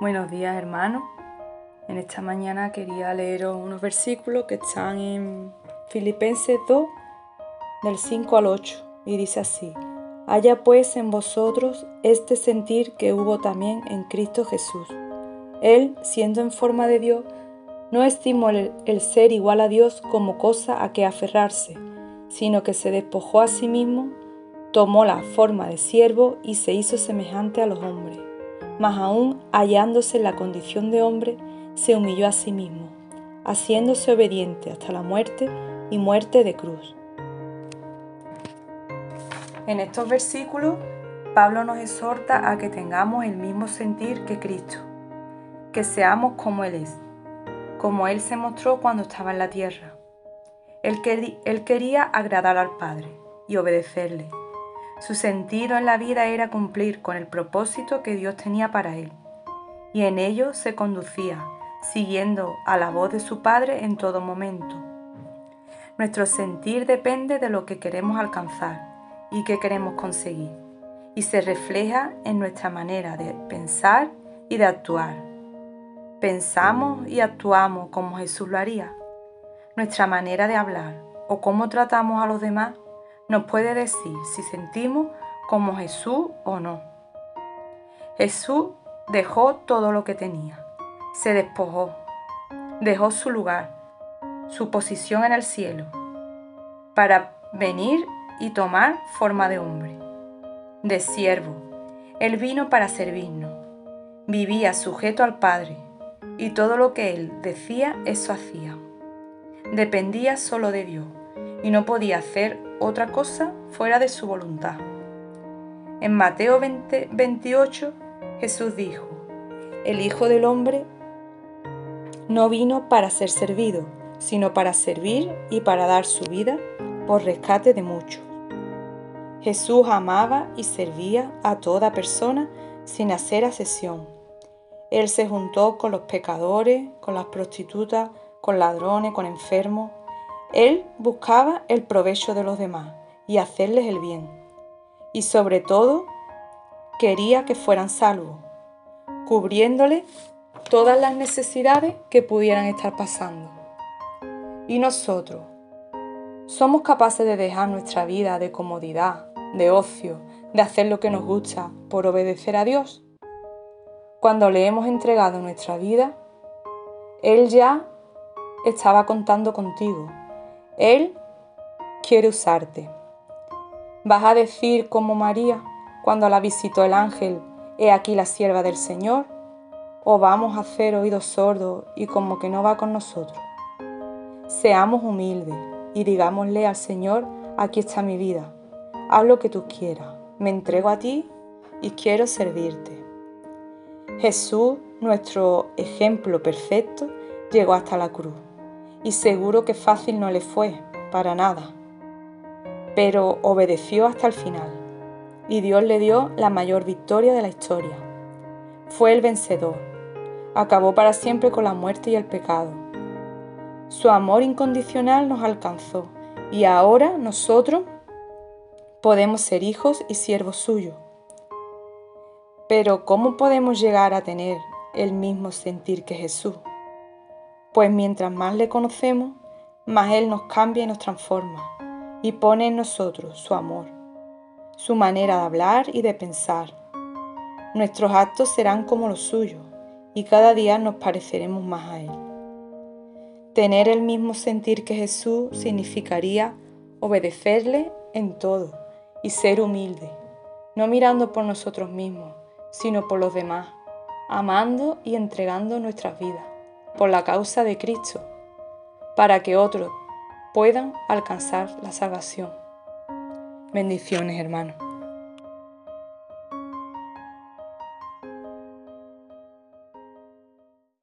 Buenos días hermanos. En esta mañana quería leeros unos versículos que están en Filipenses 2, del 5 al 8, y dice así, Haya pues en vosotros este sentir que hubo también en Cristo Jesús. Él, siendo en forma de Dios, no estimó el, el ser igual a Dios como cosa a que aferrarse, sino que se despojó a sí mismo, tomó la forma de siervo y se hizo semejante a los hombres. Mas aún hallándose en la condición de hombre, se humilló a sí mismo, haciéndose obediente hasta la muerte y muerte de cruz. En estos versículos, Pablo nos exhorta a que tengamos el mismo sentir que Cristo, que seamos como Él es, como Él se mostró cuando estaba en la tierra. Él, él quería agradar al Padre y obedecerle. Su sentido en la vida era cumplir con el propósito que Dios tenía para él, y en ello se conducía siguiendo a la voz de su Padre en todo momento. Nuestro sentir depende de lo que queremos alcanzar y que queremos conseguir, y se refleja en nuestra manera de pensar y de actuar. Pensamos y actuamos como Jesús lo haría. Nuestra manera de hablar o cómo tratamos a los demás nos puede decir si sentimos como Jesús o no. Jesús dejó todo lo que tenía se despojó, dejó su lugar, su posición en el cielo, para venir y tomar forma de hombre, de siervo. Él vino para servirnos, vivía sujeto al Padre, y todo lo que él decía, eso hacía. Dependía solo de Dios y no podía hacer otra cosa fuera de su voluntad. En Mateo 20, 28 Jesús dijo, el Hijo del Hombre no vino para ser servido, sino para servir y para dar su vida por rescate de muchos. Jesús amaba y servía a toda persona sin hacer asesión. Él se juntó con los pecadores, con las prostitutas, con ladrones, con enfermos. Él buscaba el provecho de los demás y hacerles el bien. Y sobre todo, quería que fueran salvos, cubriéndoles todas las necesidades que pudieran estar pasando. Y nosotros, ¿somos capaces de dejar nuestra vida de comodidad, de ocio, de hacer lo que nos gusta por obedecer a Dios? Cuando le hemos entregado nuestra vida, Él ya estaba contando contigo. Él quiere usarte. Vas a decir como María, cuando la visitó el ángel, He aquí la sierva del Señor, o vamos a hacer oídos sordos y como que no va con nosotros. Seamos humildes y digámosle al Señor, aquí está mi vida, haz lo que tú quieras, me entrego a ti y quiero servirte. Jesús, nuestro ejemplo perfecto, llegó hasta la cruz y seguro que fácil no le fue, para nada, pero obedeció hasta el final y Dios le dio la mayor victoria de la historia. Fue el vencedor acabó para siempre con la muerte y el pecado. Su amor incondicional nos alcanzó y ahora nosotros podemos ser hijos y siervos suyos. Pero ¿cómo podemos llegar a tener el mismo sentir que Jesús? Pues mientras más le conocemos, más Él nos cambia y nos transforma y pone en nosotros su amor, su manera de hablar y de pensar. Nuestros actos serán como los suyos y cada día nos pareceremos más a Él. Tener el mismo sentir que Jesús significaría obedecerle en todo y ser humilde, no mirando por nosotros mismos, sino por los demás, amando y entregando nuestras vidas por la causa de Cristo, para que otros puedan alcanzar la salvación. Bendiciones, hermanos.